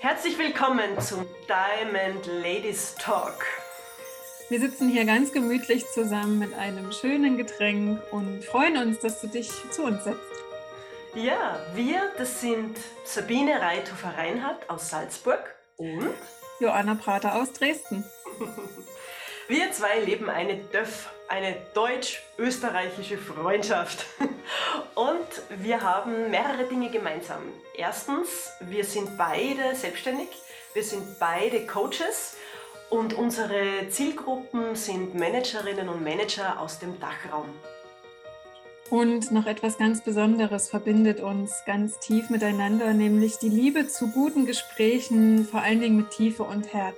Herzlich willkommen zum Diamond Ladies Talk. Wir sitzen hier ganz gemütlich zusammen mit einem schönen Getränk und freuen uns, dass du dich zu uns setzt. Ja, wir, das sind Sabine Reithofer-Reinhardt aus Salzburg und Joanna Prater aus Dresden. Wir zwei leben eine DÖF, eine deutsch-österreichische Freundschaft. Und wir haben mehrere Dinge gemeinsam. Erstens, wir sind beide selbstständig, wir sind beide Coaches und unsere Zielgruppen sind Managerinnen und Manager aus dem Dachraum. Und noch etwas ganz Besonderes verbindet uns ganz tief miteinander, nämlich die Liebe zu guten Gesprächen, vor allen Dingen mit Tiefe und Herz.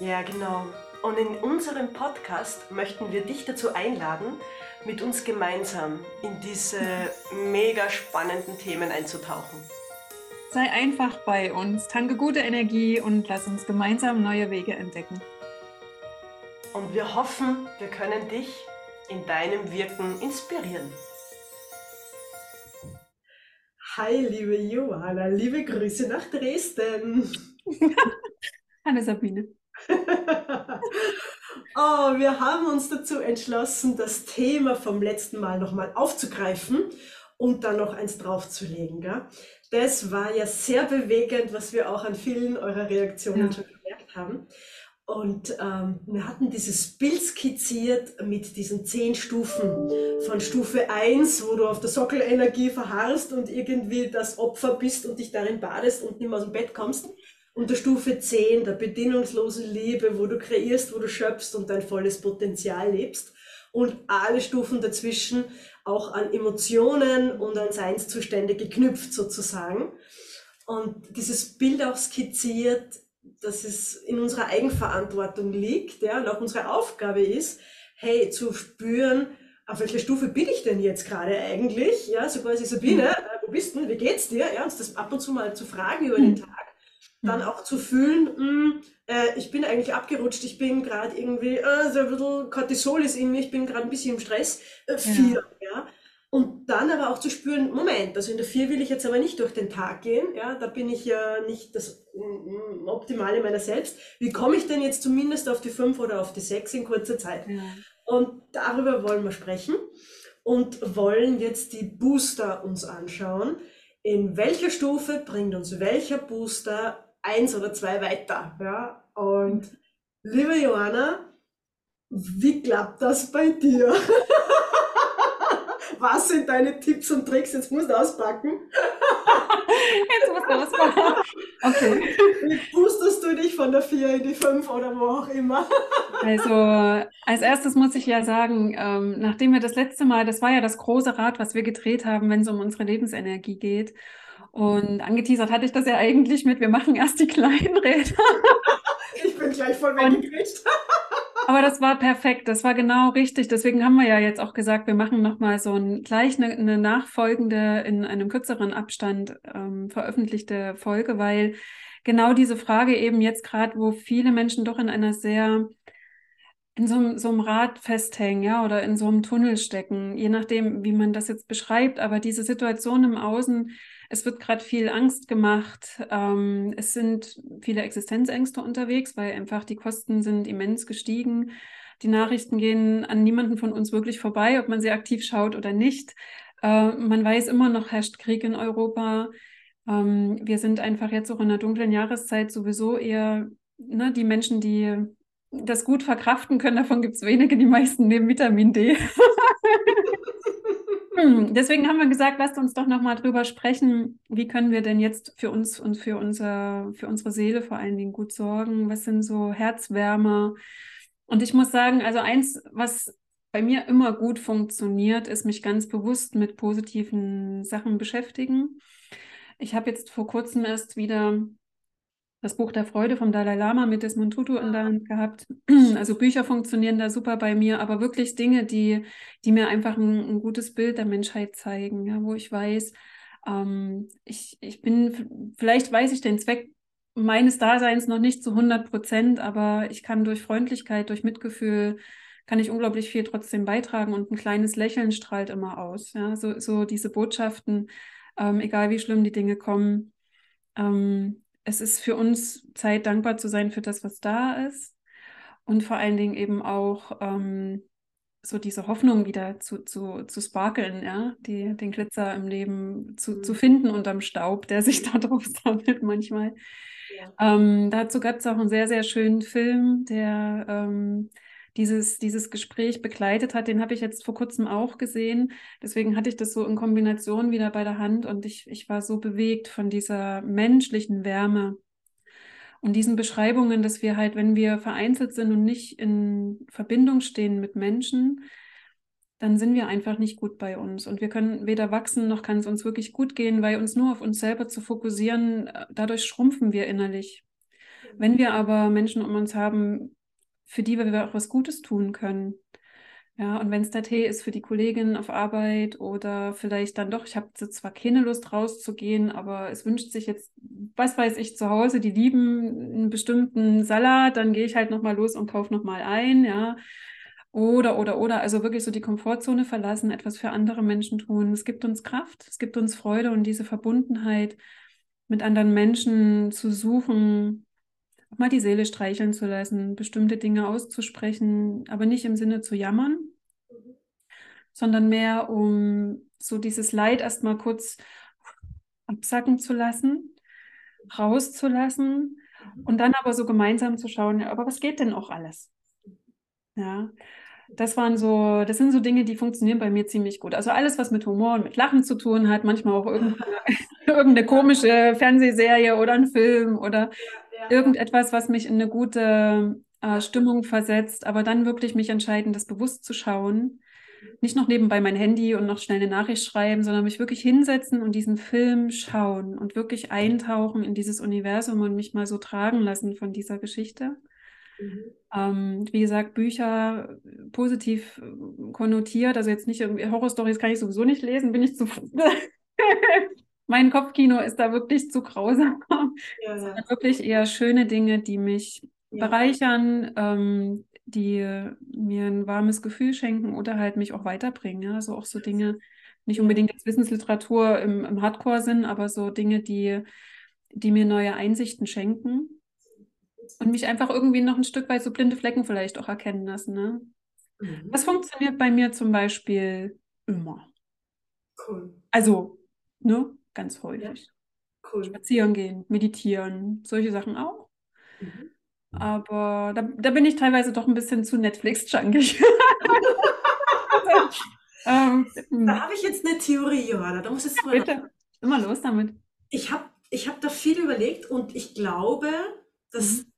Ja, genau. Und in unserem Podcast möchten wir dich dazu einladen, mit uns gemeinsam in diese mega spannenden Themen einzutauchen. Sei einfach bei uns, tanke gute Energie und lass uns gemeinsam neue Wege entdecken. Und wir hoffen, wir können dich in deinem Wirken inspirieren. Hi, liebe Johanna, liebe Grüße nach Dresden. Hallo Sabine. oh, wir haben uns dazu entschlossen, das Thema vom letzten Mal nochmal aufzugreifen und dann noch eins draufzulegen. Gell? Das war ja sehr bewegend, was wir auch an vielen eurer Reaktionen ja. schon gemerkt haben. Und ähm, wir hatten dieses Bild skizziert mit diesen zehn Stufen. Von Stufe 1, wo du auf der Sockelenergie verharrst und irgendwie das Opfer bist und dich darin badest und nicht mehr aus dem Bett kommst, und der Stufe 10, der bedingungslosen Liebe, wo du kreierst, wo du schöpfst und dein volles Potenzial lebst. Und alle Stufen dazwischen auch an Emotionen und an Seinszustände geknüpft sozusagen. Und dieses Bild auch skizziert, dass es in unserer Eigenverantwortung liegt, ja, und auch unsere Aufgabe ist, hey, zu spüren, auf welcher Stufe bin ich denn jetzt gerade eigentlich? Ja, so quasi Sabine, mhm. äh, wo bist du? Wie geht's dir? Ja, uns das ab und zu mal zu fragen über den mhm. Tag dann auch zu fühlen, mh, hm, äh, ich bin eigentlich abgerutscht, ich bin gerade irgendwie, äh, so ein bisschen Cortisol ist in mir, ich bin gerade ein bisschen im Stress, äh, vier, ja. ja. Und dann aber auch zu spüren, Moment, also in der vier will ich jetzt aber nicht durch den Tag gehen, ja, da bin ich ja nicht das mm, Optimale meiner selbst. Wie komme ich denn jetzt zumindest auf die fünf oder auf die sechs in kurzer Zeit? Ja. Und darüber wollen wir sprechen und wollen jetzt die Booster uns anschauen. In welcher Stufe bringt uns welcher Booster eins oder zwei weiter. Ja? Und liebe Johanna, wie klappt das bei dir? Was sind deine Tipps und Tricks? Jetzt musst du auspacken. Jetzt musst du auspacken. Okay. Wie boosterst du dich von der 4 in die 5 oder wo auch immer? Also, als erstes muss ich ja sagen, ähm, nachdem wir das letzte Mal, das war ja das große Rad, was wir gedreht haben, wenn es um unsere Lebensenergie geht. Und angeteasert hatte ich das ja eigentlich mit, wir machen erst die kleinen Räder. ich bin gleich voll weggekriegt. Aber das war perfekt, das war genau richtig. Deswegen haben wir ja jetzt auch gesagt, wir machen nochmal so ein, gleich eine, eine, nachfolgende, in einem kürzeren Abstand ähm, veröffentlichte Folge, weil genau diese Frage eben jetzt gerade, wo viele Menschen doch in einer sehr in so so einem Rad festhängen, ja, oder in so einem Tunnel stecken, je nachdem, wie man das jetzt beschreibt. Aber diese Situation im Außen, es wird gerade viel Angst gemacht. Ähm, es sind viele Existenzängste unterwegs, weil einfach die Kosten sind immens gestiegen. Die Nachrichten gehen an niemanden von uns wirklich vorbei, ob man sie aktiv schaut oder nicht. Äh, man weiß immer noch, herrscht Krieg in Europa. Ähm, wir sind einfach jetzt auch in der dunklen Jahreszeit sowieso eher ne, die Menschen, die das gut verkraften können. Davon gibt es wenige, die meisten nehmen Vitamin D. Hm, deswegen haben wir gesagt, lasst uns doch nochmal drüber sprechen, wie können wir denn jetzt für uns und für, unser, für unsere Seele vor allen Dingen gut sorgen? Was sind so Herzwärmer? Und ich muss sagen, also eins, was bei mir immer gut funktioniert, ist mich ganz bewusst mit positiven Sachen beschäftigen. Ich habe jetzt vor kurzem erst wieder das Buch der Freude vom Dalai Lama mit Desmond Tutu in der Hand gehabt. Also Bücher funktionieren da super bei mir, aber wirklich Dinge, die, die mir einfach ein, ein gutes Bild der Menschheit zeigen, ja, wo ich weiß, ähm, ich, ich bin, vielleicht weiß ich den Zweck meines Daseins noch nicht zu 100 Prozent, aber ich kann durch Freundlichkeit, durch Mitgefühl, kann ich unglaublich viel trotzdem beitragen und ein kleines Lächeln strahlt immer aus. Ja, so, so diese Botschaften, ähm, egal wie schlimm die Dinge kommen, ähm, es ist für uns Zeit, dankbar zu sein für das, was da ist. Und vor allen Dingen eben auch ähm, so diese Hoffnung wieder zu, zu, zu sparkeln, ja, die, den Glitzer im Leben zu, mhm. zu finden unterm Staub, der sich da drauf sammelt manchmal. Ja. Ähm, dazu gab es auch einen sehr, sehr schönen Film, der ähm, dieses, dieses Gespräch begleitet hat. Den habe ich jetzt vor kurzem auch gesehen. Deswegen hatte ich das so in Kombination wieder bei der Hand und ich, ich war so bewegt von dieser menschlichen Wärme und diesen Beschreibungen, dass wir halt, wenn wir vereinzelt sind und nicht in Verbindung stehen mit Menschen, dann sind wir einfach nicht gut bei uns. Und wir können weder wachsen, noch kann es uns wirklich gut gehen, weil uns nur auf uns selber zu fokussieren, äh, dadurch schrumpfen wir innerlich. Wenn wir aber Menschen um uns haben, für die wir auch was Gutes tun können. Ja, und wenn es der Tee ist für die Kollegin auf Arbeit oder vielleicht dann doch, ich habe zwar keine Lust rauszugehen, aber es wünscht sich jetzt, was weiß ich, zu Hause, die lieben einen bestimmten Salat, dann gehe ich halt nochmal los und kaufe nochmal ein, ja. Oder, oder, oder, also wirklich so die Komfortzone verlassen, etwas für andere Menschen tun. Es gibt uns Kraft, es gibt uns Freude und diese Verbundenheit mit anderen Menschen zu suchen, auch mal die Seele streicheln zu lassen, bestimmte Dinge auszusprechen, aber nicht im Sinne zu jammern, sondern mehr um so dieses Leid erstmal kurz absacken zu lassen, rauszulassen und dann aber so gemeinsam zu schauen, aber was geht denn auch alles? Ja, das waren so, das sind so Dinge, die funktionieren bei mir ziemlich gut. Also alles, was mit Humor und mit Lachen zu tun hat, manchmal auch irgendeine, irgendeine komische Fernsehserie oder ein Film oder irgendetwas, was mich in eine gute äh, Stimmung versetzt, aber dann wirklich mich entscheiden, das bewusst zu schauen. Nicht noch nebenbei mein Handy und noch schnell eine Nachricht schreiben, sondern mich wirklich hinsetzen und diesen Film schauen und wirklich eintauchen in dieses Universum und mich mal so tragen lassen von dieser Geschichte. Mhm. Ähm, wie gesagt, Bücher positiv konnotiert, also jetzt nicht irgendwie Horrorstories kann ich sowieso nicht lesen, bin ich zu mein Kopfkino ist da wirklich zu grausam. Ja, ja. Wirklich eher schöne Dinge, die mich ja. bereichern, ähm, die mir ein warmes Gefühl schenken oder halt mich auch weiterbringen. Ja? Also auch so Dinge, nicht unbedingt als Wissensliteratur im, im Hardcore sind, aber so Dinge, die, die mir neue Einsichten schenken und mich einfach irgendwie noch ein Stück weit so blinde Flecken vielleicht auch erkennen lassen. Ne? Mhm. Das funktioniert bei mir zum Beispiel immer. Cool. Also, ne? Ganz häufig. Ja. Cool. Spazieren gehen, meditieren, solche Sachen auch. Mhm. Aber da, da, bin ich teilweise doch ein bisschen zu Netflix-junkig. ähm, da habe ich jetzt eine Theorie, Johanna. Da muss es ja, bitte. Immer los damit. Ich habe ich hab da viel überlegt und ich glaube, dass mhm.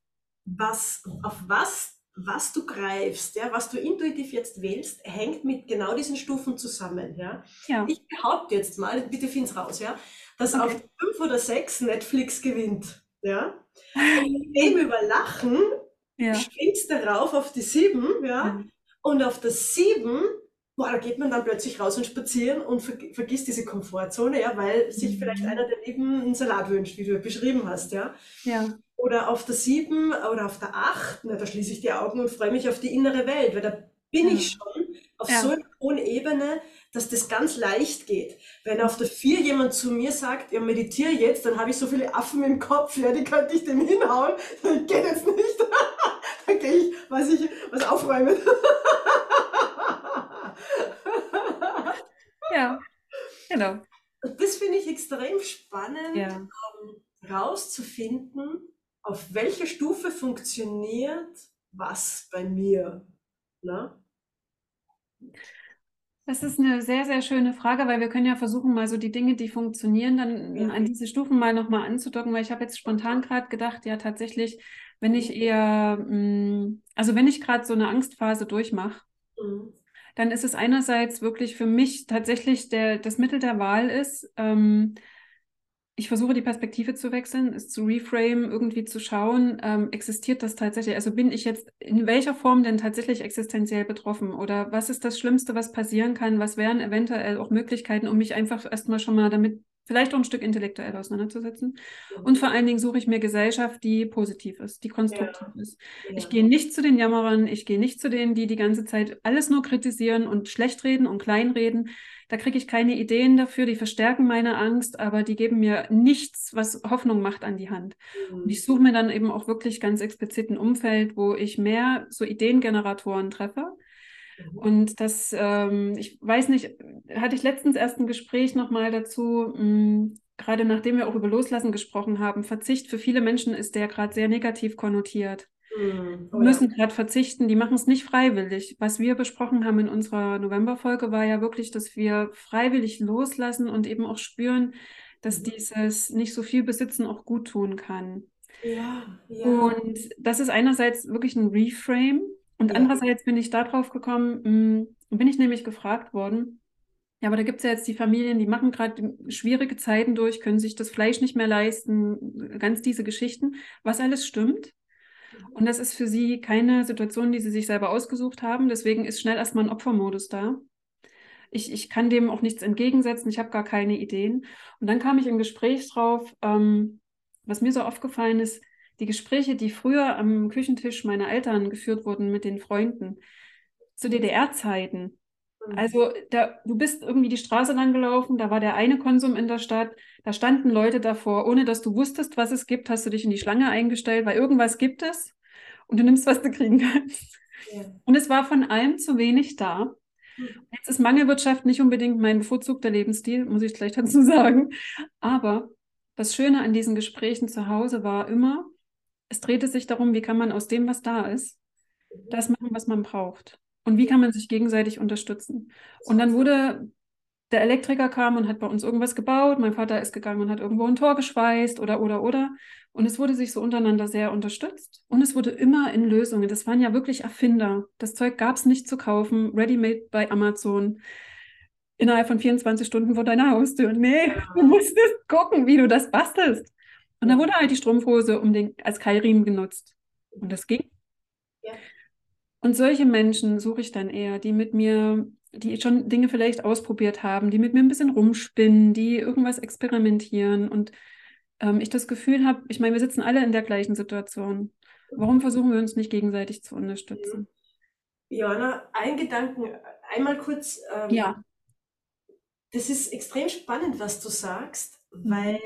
was, auf was was du greifst, ja, was du intuitiv jetzt wählst, hängt mit genau diesen Stufen zusammen. Ja? ja. Ich behaupte jetzt mal, bitte find's raus, ja, dass okay. auf fünf oder sechs Netflix gewinnt. Ja? Und dem über Lachen ja. springst du rauf auf die sieben, ja, mhm. und auf das sieben, boah, da geht man dann plötzlich raus und spazieren und ver vergisst diese Komfortzone, ja, weil sich mhm. vielleicht einer der Lieben einen Salat wünscht, wie du beschrieben hast, ja. Ja oder auf der 7 oder auf der 8, na, da schließe ich die Augen und freue mich auf die innere Welt, weil da bin ja. ich schon auf ja. so einer hohen Ebene, dass das ganz leicht geht. Wenn auf der 4 jemand zu mir sagt, ja, meditiere jetzt, dann habe ich so viele Affen im Kopf, ja, die könnte ich dem hinhauen, das geht jetzt nicht. dann gehe ich, was ich, was aufräumen. ja, genau. das finde ich extrem spannend, ja. um, rauszufinden, auf welcher Stufe funktioniert was bei mir? Ne? Das ist eine sehr, sehr schöne Frage, weil wir können ja versuchen, mal so die Dinge, die funktionieren, dann ja. an diese Stufen mal nochmal anzudocken, weil ich habe jetzt spontan gerade gedacht, ja tatsächlich, wenn ich eher, mm, also wenn ich gerade so eine Angstphase durchmache, mhm. Dann ist es einerseits wirklich für mich tatsächlich der, das Mittel der Wahl ist, ähm, ich versuche die Perspektive zu wechseln, es zu reframe, irgendwie zu schauen, ähm, existiert das tatsächlich? Also bin ich jetzt in welcher Form denn tatsächlich existenziell betroffen? Oder was ist das Schlimmste, was passieren kann? Was wären eventuell auch Möglichkeiten, um mich einfach erstmal schon mal damit vielleicht auch ein Stück intellektuell auseinanderzusetzen. Und vor allen Dingen suche ich mir Gesellschaft, die positiv ist, die konstruktiv ja. ist. Ja. Ich gehe nicht zu den Jammerern, ich gehe nicht zu denen, die die ganze Zeit alles nur kritisieren und schlecht reden und kleinreden. Da kriege ich keine Ideen dafür, die verstärken meine Angst, aber die geben mir nichts, was Hoffnung macht an die Hand. Mhm. Und ich suche mir dann eben auch wirklich ganz explizit ein Umfeld, wo ich mehr so Ideengeneratoren treffe Mhm. Und das, ähm, ich weiß nicht, hatte ich letztens erst ein Gespräch nochmal dazu, mh, hm, gerade nachdem wir auch über Loslassen gesprochen haben. Verzicht für viele Menschen ist der gerade sehr negativ konnotiert. Mhm. Oh, müssen ja. gerade verzichten, die machen es nicht freiwillig. Was wir besprochen haben in unserer Novemberfolge war ja wirklich, dass wir freiwillig loslassen und eben auch spüren, dass mhm. dieses nicht so viel besitzen auch gut tun kann. Ja, ja. Und das ist einerseits wirklich ein Reframe, und ja. andererseits bin ich darauf gekommen, mh, bin ich nämlich gefragt worden, ja, aber da gibt es ja jetzt die Familien, die machen gerade schwierige Zeiten durch, können sich das Fleisch nicht mehr leisten, ganz diese Geschichten, was alles stimmt. Und das ist für sie keine Situation, die sie sich selber ausgesucht haben. Deswegen ist schnell erstmal ein Opfermodus da. Ich, ich kann dem auch nichts entgegensetzen, ich habe gar keine Ideen. Und dann kam ich im Gespräch drauf, ähm, was mir so aufgefallen ist, die Gespräche, die früher am Küchentisch meiner Eltern geführt wurden mit den Freunden, zu DDR-Zeiten. Mhm. Also da, du bist irgendwie die Straße lang gelaufen, da war der eine Konsum in der Stadt, da standen Leute davor, ohne dass du wusstest, was es gibt, hast du dich in die Schlange eingestellt, weil irgendwas gibt es und du nimmst, was du kriegen kannst. Ja. Und es war von allem zu wenig da. Mhm. Jetzt ist Mangelwirtschaft nicht unbedingt mein bevorzugter Lebensstil, muss ich gleich dazu sagen. Aber das Schöne an diesen Gesprächen zu Hause war immer, es drehte sich darum, wie kann man aus dem, was da ist, das machen, was man braucht. Und wie kann man sich gegenseitig unterstützen? Und dann wurde der Elektriker kam und hat bei uns irgendwas gebaut. Mein Vater ist gegangen und hat irgendwo ein Tor geschweißt oder, oder, oder. Und es wurde sich so untereinander sehr unterstützt. Und es wurde immer in Lösungen. Das waren ja wirklich Erfinder. Das Zeug gab es nicht zu kaufen, ready-made bei Amazon. Innerhalb von 24 Stunden vor deiner Haustür. Nee, du musstest gucken, wie du das bastelst. Und da wurde halt die Strumpfhose um den, als Keilriemen genutzt. Und das ging. Ja. Und solche Menschen suche ich dann eher, die mit mir, die schon Dinge vielleicht ausprobiert haben, die mit mir ein bisschen rumspinnen, die irgendwas experimentieren und ähm, ich das Gefühl habe, ich meine, wir sitzen alle in der gleichen Situation. Warum versuchen wir uns nicht gegenseitig zu unterstützen? Johanna, ein Gedanken, einmal kurz. Ähm, ja. Das ist extrem spannend, was du sagst, mhm. weil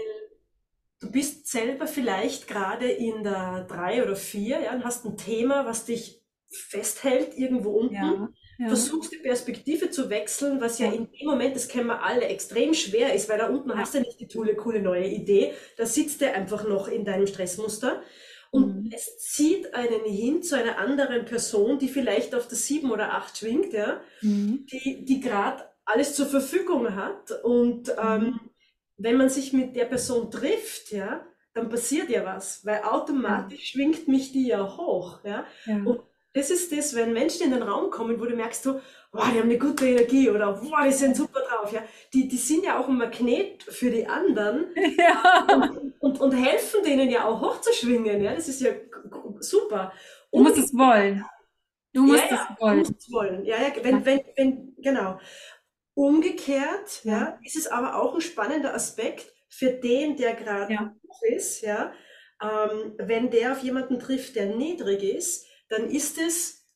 du bist selber vielleicht gerade in der drei oder vier, ja, und hast ein Thema, was dich festhält irgendwo unten. Ja, ja. Versuchst die Perspektive zu wechseln, was ja, in dem Moment, das kennen wir alle, extrem schwer ist, weil da unten hast du nicht die tolle, coole neue Idee. Da sitzt du einfach noch in deinem Stressmuster. Und mhm. es zieht einen hin zu einer anderen Person, die vielleicht auf der sieben oder acht schwingt, ja, mhm. die, die gerade alles zur Verfügung hat und mhm. ähm, wenn man sich mit der Person trifft, ja, dann passiert ja was, weil automatisch ja. schwingt mich die ja hoch, ja? ja. Und das ist das, wenn Menschen in den Raum kommen, wo du merkst, du, wow, die haben eine gute Energie oder wow, die sind super drauf, ja. Die, die sind ja auch ein Magnet für die anderen ja. und, und, und, helfen denen ja auch hochzuschwingen, ja. Das ist ja super. Und, du musst es wollen. Du musst es wollen. Du musst es wollen. Ja, ja, wenn, wenn, wenn, genau. Umgekehrt ja. ist es aber auch ein spannender Aspekt für den, der gerade ja. hoch ist. Ja, ähm, wenn der auf jemanden trifft, der niedrig ist, dann ist es,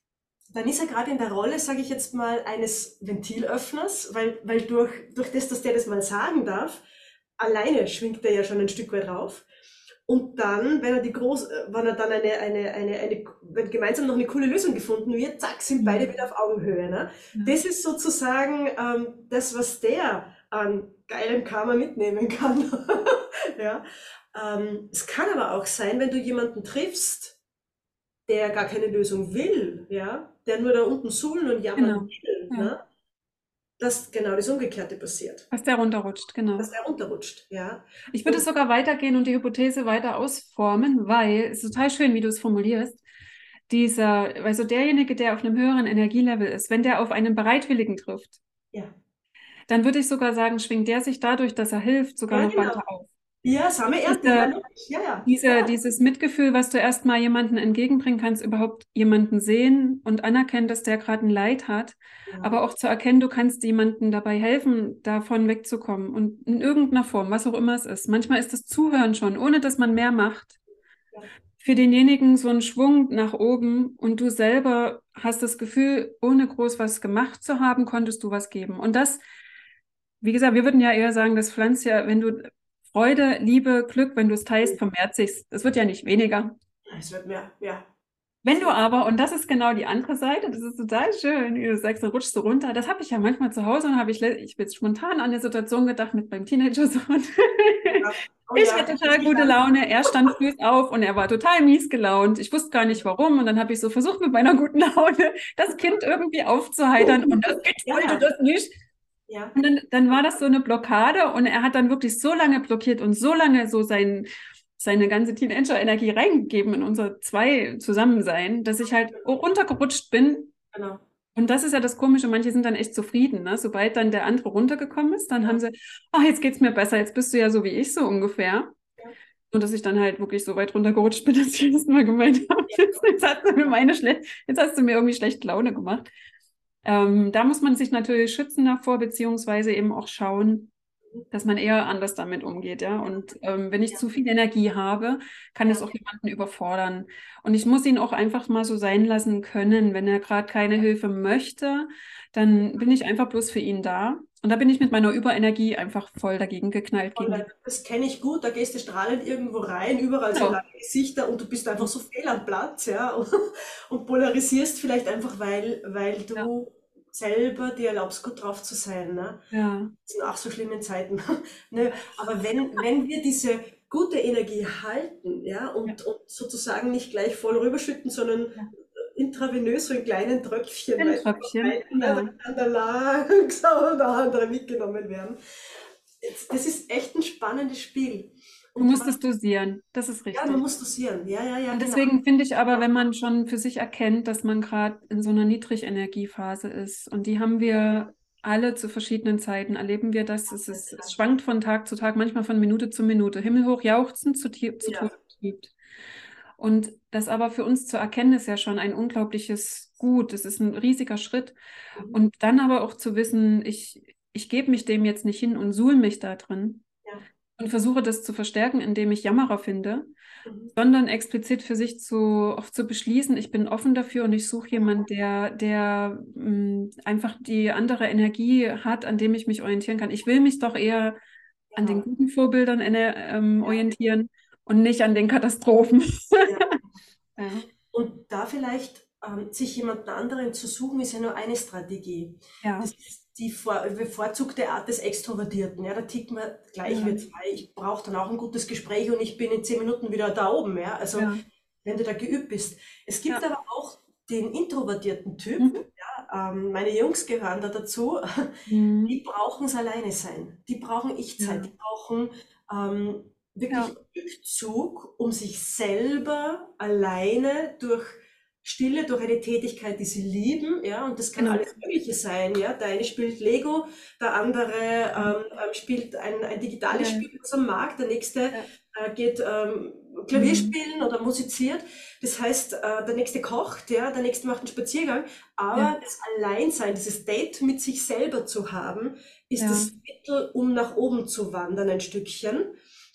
dann ist er gerade in der Rolle, sage ich jetzt mal, eines Ventilöffners, weil, weil durch, durch das, dass der das mal sagen darf, alleine schwingt er ja schon ein Stück weit rauf. Und dann, wenn er die groß, äh, wenn er dann eine, eine, eine, eine, wenn gemeinsam noch eine coole Lösung gefunden wird, zack, sind beide mhm. wieder auf Augenhöhe. Ne? Ja. Das ist sozusagen ähm, das, was der an geilem Karma mitnehmen kann. ja. Ähm, es kann aber auch sein, wenn du jemanden triffst, der gar keine Lösung will, ja, der nur da unten suhlen und jammern genau. will, ja. ne? Dass genau das Umgekehrte passiert. Dass der runterrutscht, genau. Dass der runterrutscht, ja. Ich würde und, sogar weitergehen und die Hypothese weiter ausformen, weil es ist total schön, wie du es formulierst. Dieser, also derjenige, der auf einem höheren Energielevel ist, wenn der auf einen Bereitwilligen trifft, ja. dann würde ich sogar sagen, schwingt der sich dadurch, dass er hilft, sogar ja, noch genau. weiter auf. Ja, Same Diese, ja. Ja, ja. diese, Ja, dieses Mitgefühl, was du erstmal jemandem entgegenbringen kannst, überhaupt jemanden sehen und anerkennen, dass der gerade ein Leid hat, aber ja, auch zu erkennen, du kannst jemandem dabei helfen, davon wegzukommen und in irgendeiner Form, was auch immer es ist. Manchmal ist das Zuhören schon, ohne dass man mehr macht. Für denjenigen so ein Schwung nach oben und du selber hast das Gefühl, ohne groß was gemacht zu haben, konntest du was geben. Und das, wie gesagt, wir würden ja eher sagen, das pflanzt ja, wenn du Freude, Liebe, Glück, wenn du es teilst, vermehrt sich's. Es wird ja nicht weniger. es wird mehr, ja. Wenn du aber, und das ist genau die andere Seite, das ist total schön, wie du sagst, dann rutschst du runter. Das habe ich ja manchmal zu Hause und habe ich, ich bin jetzt spontan an eine Situation gedacht mit meinem Teenager-Sohn. Ja. Oh Ich ja, hatte total mich gute. Laune. Er stand früh auf und er war total mies gelaunt. Ich wusste gar nicht warum. Und dann habe ich so versucht, mit meiner guten Laune das Kind irgendwie aufzuheitern. Und das Kind Ja, wollte das nicht. Ja, Und dann, dann war das so eine Blockade und er hat dann wirklich so lange blockiert und so lange so sein, seine ganze Teenager-Energie reingegeben in unser zwei Zusammensein, dass ich halt runtergerutscht bin. genau. Und das ist ja das Komische, manche sind dann echt zufrieden, ne? Sobald dann der andere runtergekommen ist, dann haben sie, ach, jetzt geht's mir besser, jetzt bist du ja so wie ich, so ungefähr. Ja. Und dass ich dann halt wirklich so weit runtergerutscht bin, dass ich jedes Mal gemeint habe, jetzt, jetzt hast du mir meine schlecht, jetzt hast du mir irgendwie schlecht Laune gemacht. Ähm, da muss man sich natürlich schützen davor, beziehungsweise eben auch schauen, dass man eher anders damit umgeht, ja. Und ähm, wenn ich zu viel Energie habe, kann es Ja. auch jemanden überfordern. Und ich muss ihn auch einfach mal so sein lassen können. Wenn er gerade keine Hilfe möchte, dann bin ich einfach bloß für ihn da. Und da bin ich mit meiner Überenergie einfach voll dagegen geknallt da- das kenne ich gut, da gehst du strahlend irgendwo rein, überall so Ja. lange Gesichter und du bist einfach so fehl am Platz, ja, und, und polarisierst vielleicht einfach, weil, weil du Ja. Selber dir erlaubst, gut drauf zu sein, ne? Ja, In ach so schlimmen Zeiten. ne? Aber wenn, wenn wir diese gute Energie halten, ja, und, und sozusagen nicht gleich voll rüberschütten, sondern Ja. intravenös so in kleinen Tröpfchen, du, Tröpfchen. rein, Ja. dann kann da langsam der andere mitgenommen werden. Das ist echt ein spannendes Spiel. Du musst es dosieren. Das ist ja, richtig. man muss dosieren. Ja, ja, ja, Und genau. deswegen finde ich aber, wenn man schon für sich erkennt, dass man gerade in so einer Niedrigenergiephase ist, und die haben wir alle zu verschiedenen Zeiten, erleben wir das. Es, ist, es schwankt von Tag zu Tag, manchmal von Minute zu Minute. Himmelhoch jauchzen, zu, tie- zu Ja. Betrübt. Und das aber für uns zu erkennen, ist ja schon ein unglaubliches Gut. Es ist ein riesiger Schritt. Mhm. Und dann aber auch zu wissen, ich, ich gebe mich dem jetzt nicht hin und suhl mich da drin Ja. Und versuche das zu verstärken, indem ich Jammerer finde Mhm. sondern explizit für sich zu, auch zu beschließen, ich bin offen dafür und ich suche jemanden, der, der mh, einfach die andere Energie hat, an dem ich mich orientieren kann. Ich will mich doch eher an den guten Vorbildern äh, ähm, orientieren und nicht an den Katastrophen. Ja. Ja. Und da vielleicht ähm, sich jemanden anderen zu suchen, ist ja nur eine Strategie. Ja. Das ist die vor, bevorzugte Art des Extrovertierten. Ja, da tickt man gleich Ja. wir zwei. Ich brauche dann auch ein gutes Gespräch und ich bin in zehn Minuten wieder da oben. Ja, also Ja. wenn du da geübt bist. Es gibt Ja. aber auch den introvertierten Typ. Mhm. Ja, ähm, meine Jungs gehören da dazu. Mhm. Die brauchen es alleine sein. Die brauchen Ich-Zeit. Die brauchen ähm, wirklich. Rückzug, um sich selber alleine durch Stille, durch eine Tätigkeit, die sie lieben, ja, und das kann Genau. alles Mögliche sein, ja. Der eine spielt Lego, der andere ähm, ähm, spielt ein, ein digitales. Spiel, das er mag, der nächste äh, geht ähm, Klavier Mhm. spielen oder musiziert. Das heißt, äh, der nächste kocht, ja, der nächste macht einen Spaziergang. Aber Ja. das Alleinsein, dieses Date mit sich selber zu haben, ist Ja. das Mittel, um nach oben zu wandern, ein Stückchen.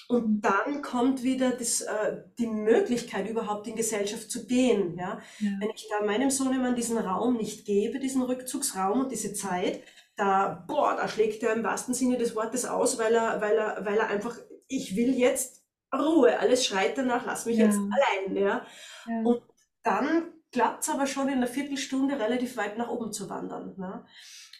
Und dann kommt wieder das, äh, die Möglichkeit, überhaupt in Gesellschaft zu gehen. Ja? Ja. Wenn ich da meinem Sohnemann diesen Raum nicht gebe, diesen Rückzugsraum und diese Zeit, da, boah, da schlägt er im wahrsten Sinne des Wortes aus, weil er, weil er, weil er einfach, ich will jetzt Ruhe, alles schreit danach, lass mich Ja. jetzt allein. Ja? Ja. Und dann klappt es aber schon in einer Viertelstunde relativ weit nach oben zu wandern. Ne?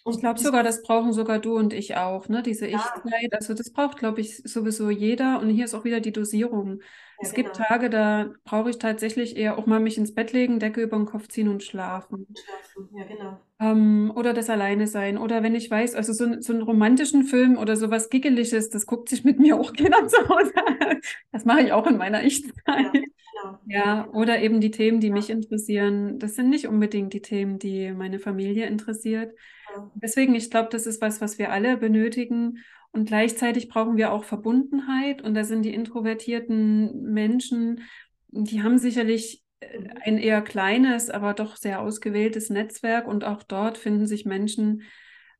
Und Ich glaube sogar, das brauchen sogar du und ich auch, ne? Diese Ja. Ich-Zeit. Also das braucht, glaube ich, sowieso jeder. Und hier ist auch wieder die Dosierung. Ja, Es gibt genau. Tage, da brauche ich tatsächlich eher auch mal mich ins Bett legen, Decke über den Kopf ziehen und schlafen. Schlafen. Ja, genau. Ähm, oder das alleine sein. Oder wenn ich weiß, also so, so einen romantischen Film oder sowas Giggeliges, das guckt sich mit mir auch keiner zu Hause an. Das mache ich auch in meiner Ich-Zeit. Ja, genau. Ja, oder eben die Themen, die mich interessieren. Das sind nicht unbedingt die Themen, die meine Familie interessiert. Ja. Deswegen, ich glaube, das ist was, was wir alle benötigen. Und gleichzeitig brauchen wir auch Verbundenheit. Und da sind die introvertierten Menschen, die haben sicherlich äh, mhm. ein eher kleines, aber doch sehr ausgewähltes Netzwerk. Und auch dort finden sich Menschen,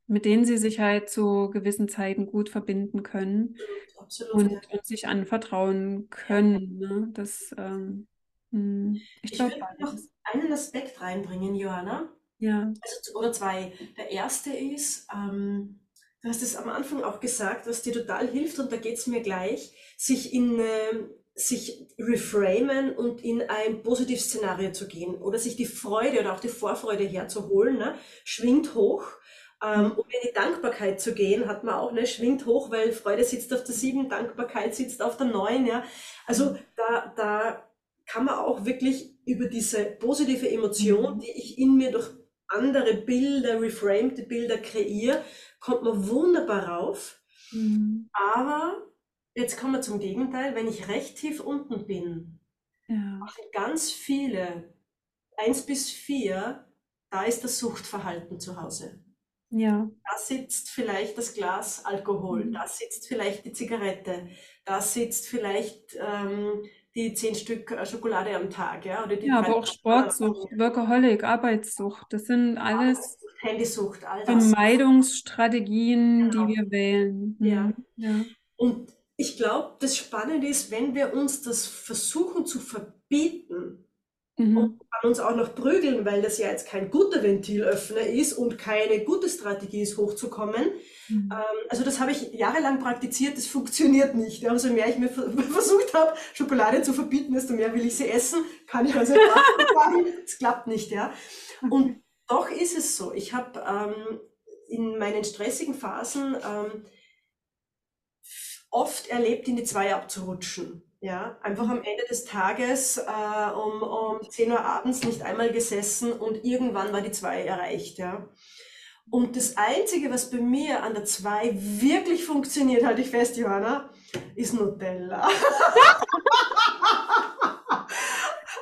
mit denen sie sich halt zu gewissen Zeiten gut verbinden können Absolut, und, ja. und, sich anvertrauen können. Ne? Das, ähm, hm, ich, ich glaube, noch einen Aspekt reinbringen, Johanna. Ja. Also, oder zwei. Der erste ist, ähm, du hast es am Anfang auch gesagt, was dir total hilft, und da geht es mir gleich, sich in äh, sich reframen und in ein positives Szenario zu gehen oder sich die Freude oder auch die Vorfreude herzuholen, ne? schwingt hoch ähm, um in die Dankbarkeit zu gehen, hat man auch, ne, schwingt hoch, weil Freude sitzt auf der sieben, Dankbarkeit sitzt auf der neun, ja. Also da, da kann man auch wirklich über diese positive Emotion, mhm. die ich in mir durch andere Bilder, reframte Bilder kreiere, kommt man wunderbar rauf. Mhm. Aber jetzt kommen wir zum Gegenteil, wenn ich recht tief unten bin, ja. machen ganz viele, eins bis vier, da ist das Suchtverhalten zu Hause. Ja. Da sitzt vielleicht das Glas Alkohol, mhm. da sitzt vielleicht die Zigarette, da sitzt vielleicht ähm, die zehn Stück äh, Schokolade am Tag, ja, oder die ja, aber auch Sportsucht, Workaholic, Arbeitssucht, das sind alles Handysucht, all das. Vermeidungsstrategien, genau. die wir wählen. Mhm. Ja. ja. Und ich glaube, das Spannende ist, wenn wir uns das versuchen zu verbieten, Mhm. Und kann uns auch noch prügeln, weil das ja jetzt kein guter Ventilöffner ist und keine gute Strategie ist, hochzukommen. Mhm. Ähm, also das habe ich jahrelang praktiziert, das funktioniert nicht. Umso mehr ich mir versucht habe, Schokolade zu verbieten, desto mehr will ich sie essen, kann ich also sagen, es klappt nicht. Ja. Und doch ist es so, ich habe ähm, in meinen stressigen Phasen ähm, oft erlebt, in die Zwei abzurutschen. Ja, einfach am Ende des Tages äh, um, um 10 Uhr abends nicht einmal gesessen und irgendwann war die 2 erreicht. Ja. Und das Einzige, was bei mir an der 2 wirklich funktioniert, halte ich fest, Johanna, ist Nutella.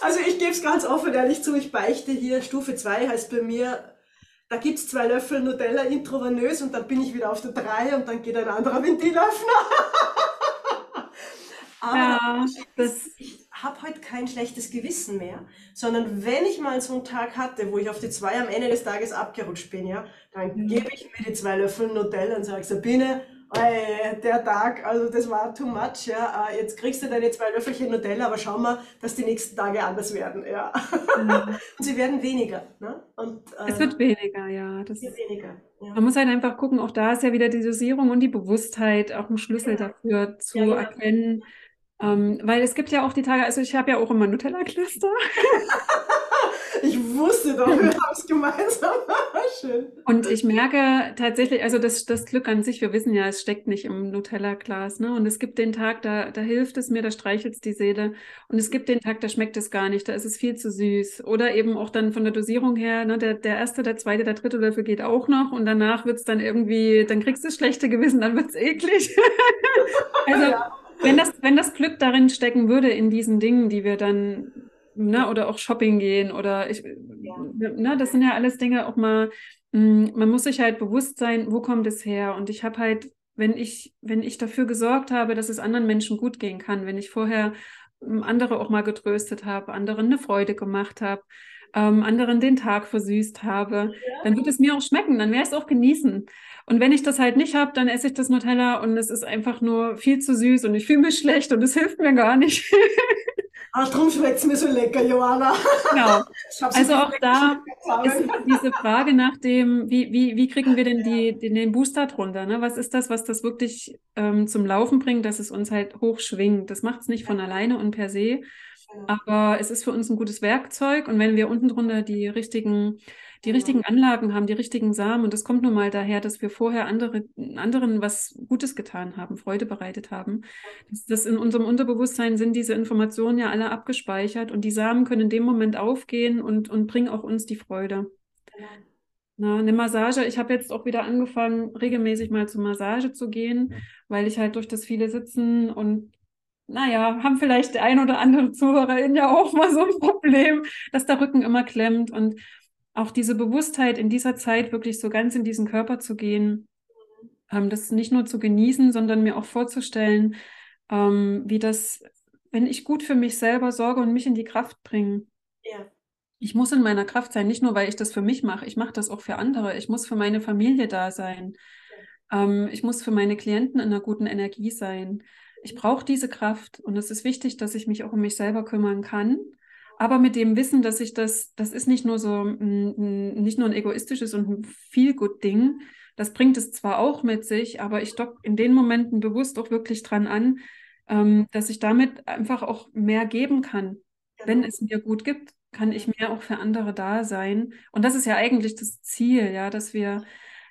also ich gebe es ganz offen ehrlich zu, ich beichte hier, Stufe 2 heißt bei mir, da gibt es zwei Löffel Nutella intravenös und dann bin ich wieder auf der 3 und dann geht ein anderer Ventilöffner. Aber ja, ich habe heute kein schlechtes Gewissen mehr, sondern wenn ich mal so einen Tag hatte, wo ich auf die zwei am Ende des Tages abgerutscht bin, ja, dann mhm. gebe ich mir die zwei Löffel Nutella und sage, Sabine, ey, der Tag, also das war too much, ja, äh, jetzt kriegst du deine zwei Löffelchen Nutella, aber schau mal, dass die nächsten Tage anders werden, ja. Mhm. und sie werden weniger, ne? Und, äh, es wird weniger, ja. Das wird weniger. Ja. Man muss halt einfach gucken, auch da ist ja wieder die Dosierung und die Bewusstheit auch ein Schlüssel ja. dafür zu ja, erkennen, ähm, weil es gibt ja auch die Tage, also ich habe ja auch immer Nutella-Cluster. ich wusste doch, wir haben es gemeinsam. Schön. Und ich merke tatsächlich, also das, das Glück an sich, wir wissen ja, es steckt nicht im Nutella-Glas. Ne? Und es gibt den Tag, da, da hilft es mir, da streichelt es die Seele. Und es gibt den Tag, da schmeckt es gar nicht, da ist es viel zu süß. Oder eben auch dann von der Dosierung her, ne? der, der erste, der zweite, der dritte Löffel geht auch noch. Und danach wird es dann irgendwie, dann kriegst du das schlechte Gewissen, dann wird es eklig. also ja wenn das, wenn das Glück darin stecken würde, in diesen Dingen, die wir dann, ne, oder auch Shopping gehen oder ich, ja. ne, das sind ja alles Dinge auch mal, mh, hm, man muss sich halt bewusst sein, wo kommt es her? Und ich habe halt, wenn ich, wenn ich dafür gesorgt habe, dass es anderen Menschen gut gehen kann, wenn ich vorher hm, andere auch mal getröstet habe, anderen eine Freude gemacht habe, ähm, anderen den Tag versüßt habe, ja. dann wird es mir auch schmecken, dann werde ich es auch genießen. Und wenn ich das halt nicht habe, dann esse ich das Nutella und es ist einfach nur viel zu süß und ich fühle mich schlecht und es hilft mir gar nicht. Ach, darum schmeckt es mir so lecker, Johanna. Genau. Also auch da ist diese Frage nach dem, wie, wie, wie kriegen wir denn die, den, den Booster drunter? Ne? Was ist das, was das wirklich ähm, zum Laufen bringt, dass es uns halt hochschwingt? Das macht es nicht von alleine und per se, aber es ist für uns ein gutes Werkzeug und wenn wir unten drunter die richtigen die richtigen Anlagen haben, die richtigen Samen. Und das kommt nun mal daher, dass wir vorher andere, anderen was Gutes getan haben, Freude bereitet haben. Das, das in unserem Unterbewusstsein sind diese Informationen ja alle abgespeichert und die Samen können in dem Moment aufgehen und, und bringen auch uns die Freude. Na, eine Massage, ich habe jetzt auch wieder angefangen, regelmäßig mal zur Massage zu gehen, weil ich halt durch das viele Sitzen und naja, haben vielleicht der ein oder andere Zuhörerin ja auch mal so ein Problem, dass der Rücken immer klemmt. Und auch diese Bewusstheit in dieser Zeit wirklich so ganz in diesen Körper zu gehen, ähm, das nicht nur zu genießen, sondern mir auch vorzustellen, ähm, wie das, wenn ich gut für mich selber sorge und mich in die Kraft bringe. Ja. Ich muss in meiner Kraft sein, nicht nur, weil ich das für mich mache, ich mache das auch für andere. Ich muss für meine Familie da sein. Ähm, ich muss für meine Klienten in einer guten Energie sein. Ich brauche diese Kraft und es ist wichtig, dass ich mich auch um mich selber kümmern kann. Aber mit dem Wissen, dass ich das, das ist nicht nur so, nicht nur ein egoistisches und ein Feel-Good-Ding. Das bringt es zwar auch mit sich, aber ich dock in den Momenten bewusst auch wirklich dran an, ähm, dass ich damit einfach auch mehr geben kann. Genau. Wenn es mir gut gibt, kann ich mehr auch für andere da sein. Und das ist ja eigentlich das Ziel, ja, dass wir,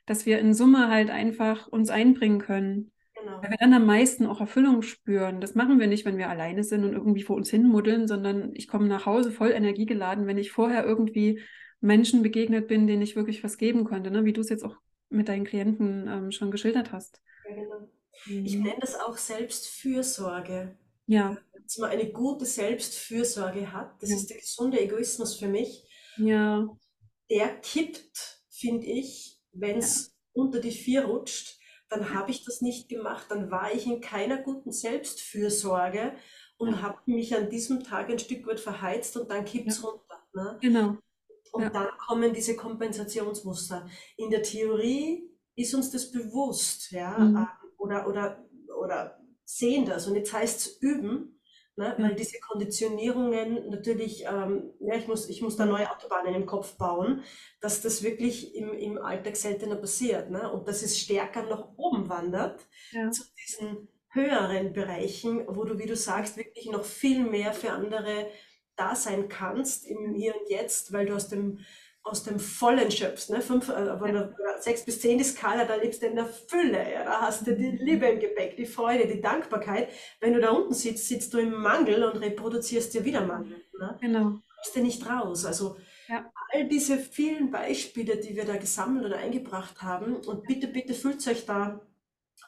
dass wir in Summe halt einfach uns einbringen können. Genau. Weil wir dann am meisten auch Erfüllung spüren. Das machen wir nicht, wenn wir alleine sind und irgendwie vor uns hinmuddeln, sondern ich komme nach Hause voll energiegeladen, wenn ich vorher irgendwie Menschen begegnet bin, denen ich wirklich was geben konnte, ne? wie du es jetzt auch mit deinen Klienten ähm, schon geschildert hast. Ja, genau. Ich mhm. nenne das auch Selbstfürsorge. Ja. Dass man eine gute Selbstfürsorge hat, das ja. ist der gesunde Egoismus für mich. Ja. Der kippt, finde ich, wenn es ja. unter die vier rutscht, dann habe ich das nicht gemacht, dann war ich in keiner guten Selbstfürsorge und ja. habe mich an diesem Tag ein Stück weit verheizt und dann kippt es ja. runter. Ne? Genau. Und ja. dann kommen diese Kompensationsmuster. In der Theorie ist uns das bewusst, ja, mhm. Ähm, oder, oder, oder sehen das. Und jetzt heißt es üben, Ne? Weil diese Konditionierungen natürlich, ähm, ja, ich muss, ich muss da neue Autobahnen im Kopf bauen, dass das wirklich im, im Alltag seltener passiert. Ne? Und dass es stärker nach oben wandert ja. zu diesen höheren Bereichen, wo du, wie du sagst, wirklich noch viel mehr für andere da sein kannst im Hier und Jetzt, weil du aus dem aus dem Vollen schöpfst. Ne? Fünf, äh, der, sechs bis zehn die Skala, da lebst du in der Fülle. Ja? Da hast du die Liebe im Gepäck, die Freude, die Dankbarkeit. Wenn du da unten sitzt, sitzt du im Mangel und reproduzierst dir wieder Mangel. Ne? Genau. Du kommst dir nicht raus. Also ja. all diese vielen Beispiele, die wir da gesammelt oder eingebracht haben, und bitte, bitte fühlt euch da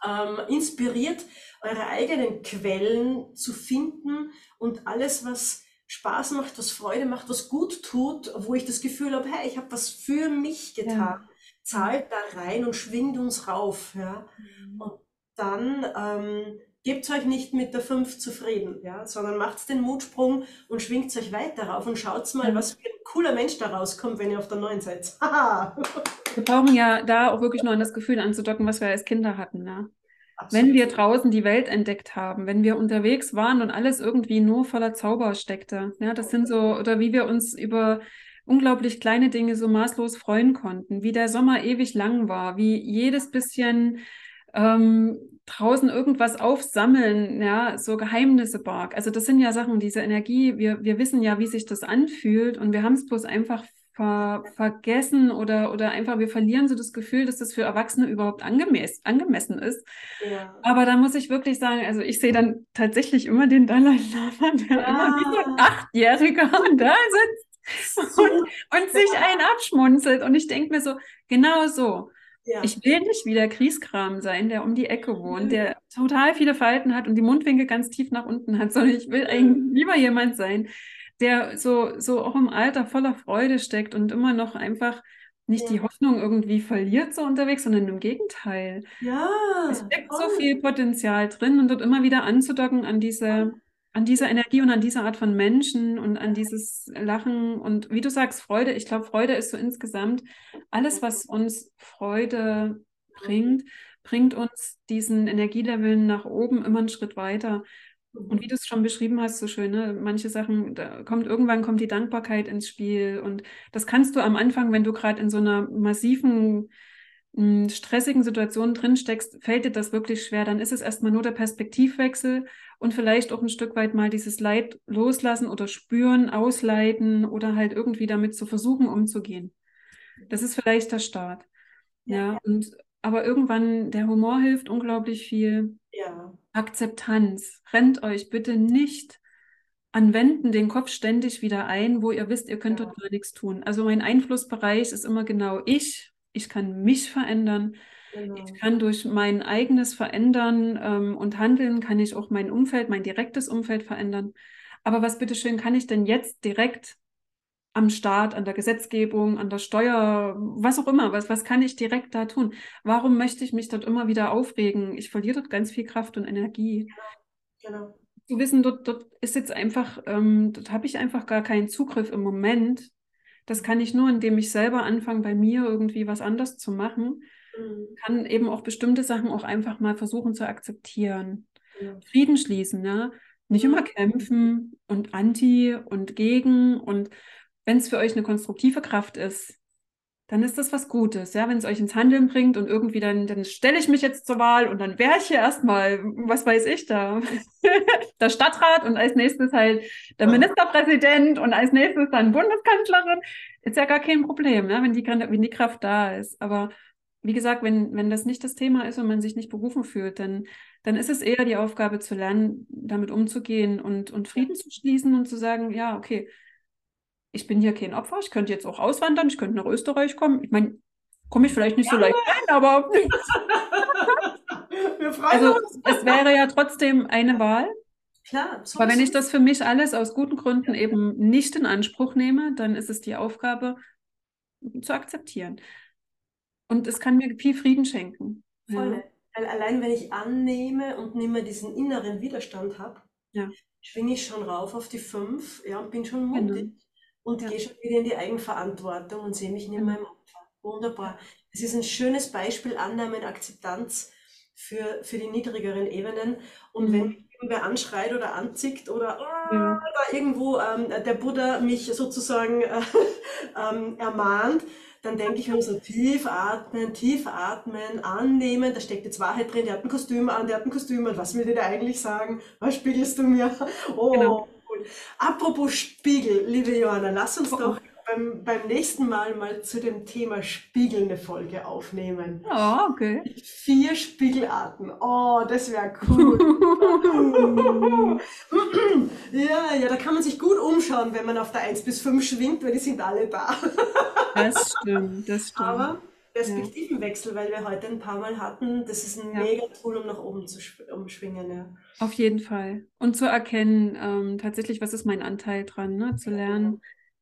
ähm, inspiriert, eure eigenen Quellen zu finden und alles, was Spaß macht, was Freude macht, was gut tut, wo ich das Gefühl habe, hey, ich habe was für mich getan, ja. zahlt da rein und schwingt uns rauf. Ja? Mhm. Und dann ähm, gebt euch nicht mit der 5 zufrieden, ja? sondern macht den Mutsprung und schwingt euch weiter rauf und schaut mal, was für ein cooler Mensch da rauskommt, wenn ihr auf der neuen seid. wir brauchen ja da auch wirklich nur an das Gefühl anzudocken, was wir als Kinder hatten. Ne? Absolut. Wenn wir draußen die Welt entdeckt haben, wenn wir unterwegs waren und alles irgendwie nur voller Zauber steckte, ja, das sind so, oder wie wir uns über unglaublich kleine Dinge so maßlos freuen konnten, wie der Sommer ewig lang war, wie jedes bisschen ähm, draußen irgendwas aufsammeln, ja, so Geheimnisse barg. Also das sind ja Sachen, diese Energie, wir, wir wissen ja, wie sich das anfühlt und wir haben es bloß einfach ver vergessen oder, oder einfach, wir verlieren so das Gefühl, dass das für Erwachsene überhaupt angemäß, angemessen ist. Ja. Aber da muss ich wirklich sagen, also ich sehe dann tatsächlich immer den Dalai Lama, der ja. immer wie so ein Achtjähriger da sitzt und, und sich einen abschmunzelt. Und ich denke mir so, genau so. Ja. Ich will nicht wie der Kriegskram sein, der um die Ecke wohnt, der total viele Falten hat und die Mundwinkel ganz tief nach unten hat, sondern ich will eigentlich lieber jemand sein, der so, so auch im Alter voller Freude steckt und immer noch einfach nicht ja. die Hoffnung irgendwie verliert so unterwegs, sondern im Gegenteil. Ja. Es steckt toll. so viel Potenzial drin und dort immer wieder anzudocken an diese, an diese Energie und an diese Art von Menschen und an dieses Lachen und wie du sagst, Freude. Ich glaube, Freude ist so insgesamt alles, was uns Freude bringt, bringt uns diesen Energieleveln nach oben immer einen Schritt weiter. Und wie du es schon beschrieben hast, so schön, ne? manche Sachen, da kommt irgendwann kommt die Dankbarkeit ins Spiel. Und das kannst du am Anfang, wenn du gerade in so einer massiven, hm, stressigen Situation drin steckst, fällt dir das wirklich schwer. Dann ist es erstmal nur der Perspektivwechsel und vielleicht auch ein Stück weit mal dieses Leid loslassen oder spüren, ausleiten oder halt irgendwie damit zu versuchen, umzugehen. Das ist vielleicht der Start. Ja, ja. und aber irgendwann, der Humor hilft unglaublich viel. Ja. Akzeptanz. Rennt euch bitte nicht an Wänden den Kopf ständig wieder ein, wo ihr wisst, ihr könnt ja. dort gar nichts tun. Also mein Einflussbereich ist immer genau ich. Ich kann mich verändern. Genau. Ich kann durch mein eigenes Verändern ähm, und Handeln, kann ich auch mein Umfeld, mein direktes Umfeld verändern. Aber was bitteschön kann ich denn jetzt direkt am Staat, an der Gesetzgebung, an der Steuer, was auch immer, was, was kann ich direkt da tun? Warum möchte ich mich dort immer wieder aufregen? Ich verliere dort ganz viel Kraft und Energie. Genau. genau. Zu wissen, dort, dort ist jetzt einfach, ähm, dort habe ich einfach gar keinen Zugriff im Moment. Das kann ich nur, indem ich selber anfange, bei mir irgendwie was anders zu machen. Mhm. Kann eben auch bestimmte Sachen auch einfach mal versuchen zu akzeptieren. Ja. Frieden schließen, ja. Nicht immer kämpfen und anti und gegen und wenn es für euch eine konstruktive Kraft ist, dann ist das was Gutes, ja, wenn es euch ins Handeln bringt und irgendwie dann, dann stelle ich mich jetzt zur Wahl und dann wäre ich hier erstmal, was weiß ich da, der Stadtrat und als nächstes halt der Ministerpräsident und als nächstes dann Bundeskanzlerin, ist ja gar kein Problem, ja, wenn die, wenn die Kraft da ist. Aber wie gesagt, wenn, wenn das nicht das Thema ist und man sich nicht berufen fühlt, dann, dann ist es eher die Aufgabe zu lernen, damit umzugehen und, und Frieden zu schließen und zu sagen, ja, okay, ich bin hier kein Opfer, ich könnte jetzt auch auswandern, ich könnte nach Österreich kommen. Ich meine, komme ich vielleicht nicht ja. so leicht rein, aber Wir freuen also, uns. es wäre ja trotzdem eine Wahl. Klar. So aber wenn ich das für mich alles aus guten Gründen eben nicht in Anspruch nehme, dann ist es die Aufgabe zu akzeptieren. Und es kann mir viel Frieden schenken. Voll. Ja. Allein wenn ich annehme und nicht mehr diesen inneren Widerstand habe, ja. schwinge ich schon rauf auf die fünf ja, und bin schon mutig genau. Und ja. gehe schon wieder in die Eigenverantwortung und sehe mich nicht mehr im Opfer. Wunderbar. Es ist ein schönes Beispiel, Annahme und Akzeptanz für, für die niedrigeren Ebenen. Und mhm. wenn mich irgendwer anschreit oder anzickt oder oh, ja. da irgendwo ähm, der Buddha mich sozusagen äh, ähm, ermahnt, dann denke ich mir so tief atmen, tief atmen, annehmen, da steckt jetzt Wahrheit drin, der hat ein Kostüm an, der hat ein Kostüm an, was will der eigentlich sagen? Was spiegelst du mir? Oh, genau. Cool. Apropos Spiegel, liebe Johanna, lass uns oh. doch beim, beim nächsten Mal mal zu dem Thema Spiegel eine Folge aufnehmen. Oh, okay. Vier Spiegelarten. Oh, das wäre cool. ja, ja, da kann man sich gut umschauen, wenn man auf der 1 bis 5 schwingt, weil die sind alle da. das stimmt, das stimmt. Aber Perspektivenwechsel, weil wir heute ein paar Mal hatten, das ist ein ja. mega Tool, um nach oben zu umschwingen. Ja. Auf jeden Fall. Und zu erkennen, ähm, tatsächlich, was ist mein Anteil dran, ne? zu lernen.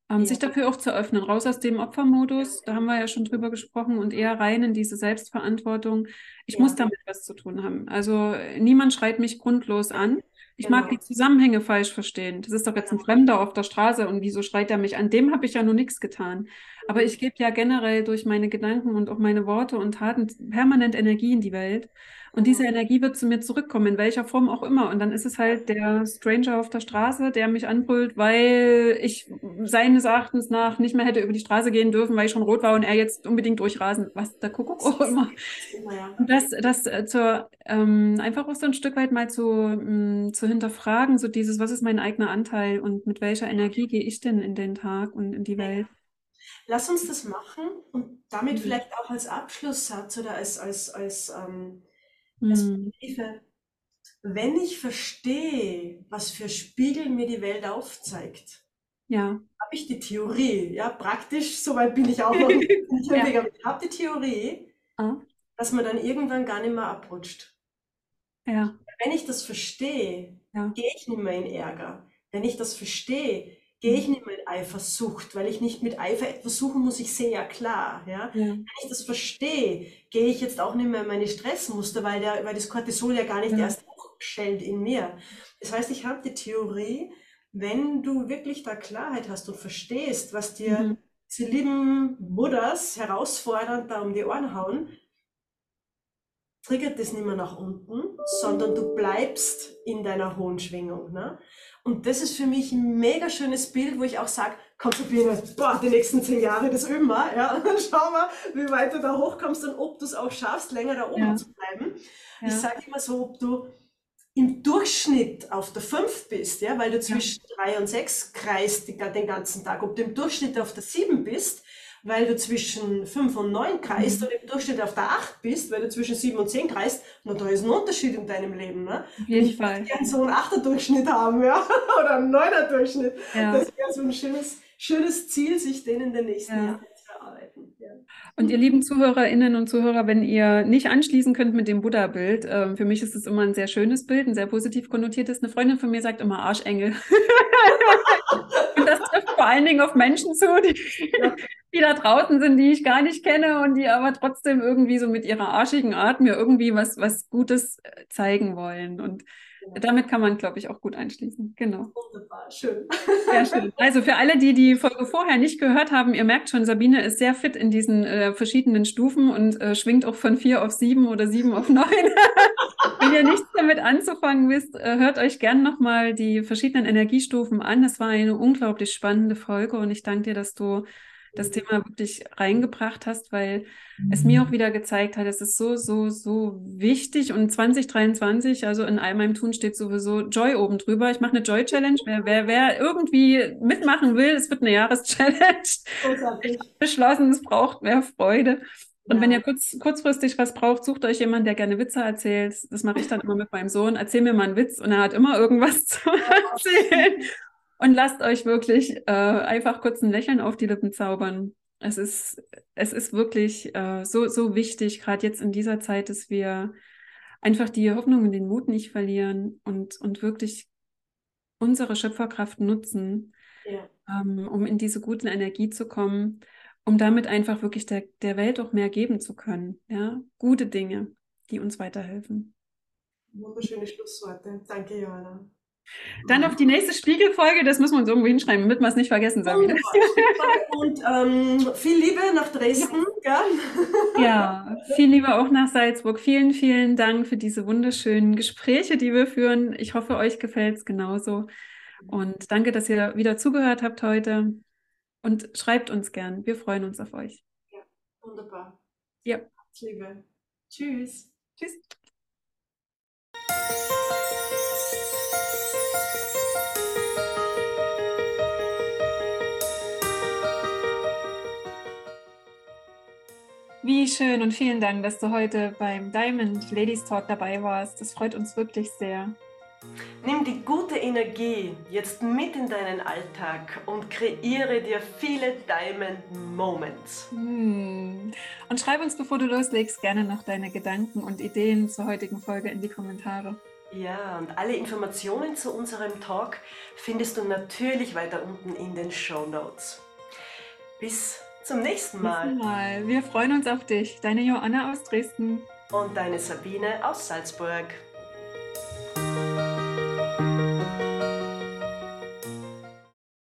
Ähm, ja. Sich dafür auch zu öffnen, raus aus dem Opfermodus, da haben wir ja schon drüber gesprochen, und eher rein in diese Selbstverantwortung. Ich muss damit was zu tun haben. Also niemand schreit mich grundlos an. Ich genau. mag die Zusammenhänge falsch verstehen. Das ist doch jetzt ein Fremder auf der Straße und wieso schreit er mich an? Dem habe ich ja nur nichts getan. Aber ich gebe ja generell durch meine Gedanken und auch meine Worte und Taten permanent Energie in die Welt. Und diese Energie wird zu mir zurückkommen, in welcher Form auch immer. Und dann ist es halt der Stranger auf der Straße, der mich anbrüllt, weil ich seines Erachtens nach nicht mehr hätte über die Straße gehen dürfen, weil ich schon rot war und er jetzt unbedingt durchrasen, was der Kuckuck auch immer. Und das, das äh, zur, ähm, einfach auch so ein Stück weit mal zu, mh, mm, zu hinterfragen, so dieses, was ist mein eigener Anteil und mit welcher Energie gehe ich denn in den Tag und in die Welt? Lass uns das machen und damit mhm. vielleicht auch als Abschlusssatz oder als, als, als ähm, Perspektive. Mhm. Wenn ich verstehe, was für Spiegel mir die Welt aufzeigt, ja. habe ich die Theorie, ja, praktisch, soweit bin ich auch noch nicht, ja. ich habe die Theorie, ah. dass man dann irgendwann gar nicht mehr abrutscht. Ja. Wenn ich das verstehe, ja. gehe ich nicht mehr in Ärger. Wenn ich das verstehe, gehe ich nicht mit Eifersucht, weil ich nicht mit Eifer etwas suchen muss, ich sehe ja klar. Ja? ja. Wenn ich das verstehe, gehe ich jetzt auch nicht mehr in meine Stressmuster, weil, der, weil das Cortisol ja gar nicht ja. erst hochschellt in mir. Das heißt, ich habe die Theorie, wenn du wirklich da Klarheit hast und verstehst, was dir mhm. diese lieben Buddhas herausfordernd da um die Ohren hauen, triggert das nicht mehr nach unten, sondern du bleibst in deiner hohen Schwingung. Ne? Und das ist für mich ein mega schönes Bild, wo ich auch sage, komm Sabine, boah, die nächsten zehn Jahre, das üben wir, ja, schau mal, wie weit du da hochkommst und ob du es auch schaffst, länger da oben ja. zu bleiben. Ja. Ich sage immer so, ob du im Durchschnitt auf der 5 bist, ja, weil du zwischen 3 ja. und 6 kreist den ganzen Tag, ob du im Durchschnitt auf der 7 bist, weil du zwischen 5 und 9 kreist mhm. und im Durchschnitt auf der 8 bist, weil du zwischen 7 und 10 kreist, na, da ist ein Unterschied in deinem Leben. Ne? Auf jeden ich Fall. Ich gerne so einen 8er Durchschnitt haben, ja, oder einen 9er Durchschnitt. Ja. Das wäre so ein schönes, schönes Ziel, sich den in den nächsten ja. Jahren zu erarbeiten. Ja. Und ihr lieben Zuhörerinnen und Zuhörer, wenn ihr nicht anschließen könnt mit dem Buddha-Bild, äh, für mich ist es immer ein sehr schönes Bild, ein sehr positiv konnotiertes. Eine Freundin von mir sagt immer Arschengel. und das trifft vor allen Dingen auf Menschen zu, die, ja. Die da draußen sind, die ich gar nicht kenne und die aber trotzdem irgendwie so mit ihrer arschigen Art mir irgendwie was, was Gutes äh, zeigen wollen. Und damit kann man, glaube ich, auch gut einschließen. Genau. Wunderbar, schön. Sehr schön. Also für alle, die die Folge vorher nicht gehört haben, ihr merkt schon, Sabine ist sehr fit in diesen äh, verschiedenen Stufen und äh, schwingt auch von vier auf sieben oder sieben auf neun. Wenn ihr nichts damit anzufangen wisst, äh, hört euch gern nochmal die verschiedenen Energiestufen an. Das war eine unglaublich spannende Folge und ich danke dir, dass du das Thema wirklich reingebracht hast, weil es mir auch wieder gezeigt hat, es ist so, so, so wichtig. Und 2023, also in all meinem Tun steht sowieso Joy oben drüber. Ich mache eine Joy Challenge. Wer, wer, wer irgendwie mitmachen will, es wird eine Jahreschallenge. Beschlossen, es braucht mehr Freude. Und ja. wenn ihr kurz, kurzfristig was braucht, sucht euch jemanden, der gerne Witze erzählt. Das mache ich dann immer mit meinem Sohn. Erzähl mir mal einen Witz und er hat immer irgendwas zu erzählen. Und lasst euch wirklich äh, einfach kurz ein Lächeln auf die Lippen zaubern. Es ist, es ist wirklich äh, so, so wichtig, gerade jetzt in dieser Zeit, dass wir einfach die Hoffnung und den Mut nicht verlieren und, und wirklich unsere Schöpferkraft nutzen, ja. ähm, um in diese guten Energie zu kommen, um damit einfach wirklich der, der Welt auch mehr geben zu können. Ja? Gute Dinge, die uns weiterhelfen. Wunderschöne Schlussworte. Danke, Johanna. Dann auf die nächste Spiegelfolge, das müssen wir uns irgendwo hinschreiben, damit wir es nicht vergessen, Sabine. Und ähm, viel Liebe nach Dresden. Ja. ja, viel Liebe auch nach Salzburg. Vielen, vielen Dank für diese wunderschönen Gespräche, die wir führen. Ich hoffe, euch gefällt es genauso. Und danke, dass ihr wieder zugehört habt heute. Und schreibt uns gern. Wir freuen uns auf euch. Ja, wunderbar. Ja. Liebe. Tschüss. Tschüss. Wie schön und vielen Dank, dass du heute beim Diamond Ladies Talk dabei warst. Das freut uns wirklich sehr. Nimm die gute Energie jetzt mit in deinen Alltag und kreiere dir viele Diamond Moments. Hm. Und schreib uns, bevor du loslegst, gerne noch deine Gedanken und Ideen zur heutigen Folge in die Kommentare. Ja, und alle Informationen zu unserem Talk findest du natürlich weiter unten in den Show Notes. Bis zum nächsten Mal. Nächsten Mal. Wir freuen uns auf dich. Deine Joanna aus Dresden. Und deine Sabine aus Salzburg.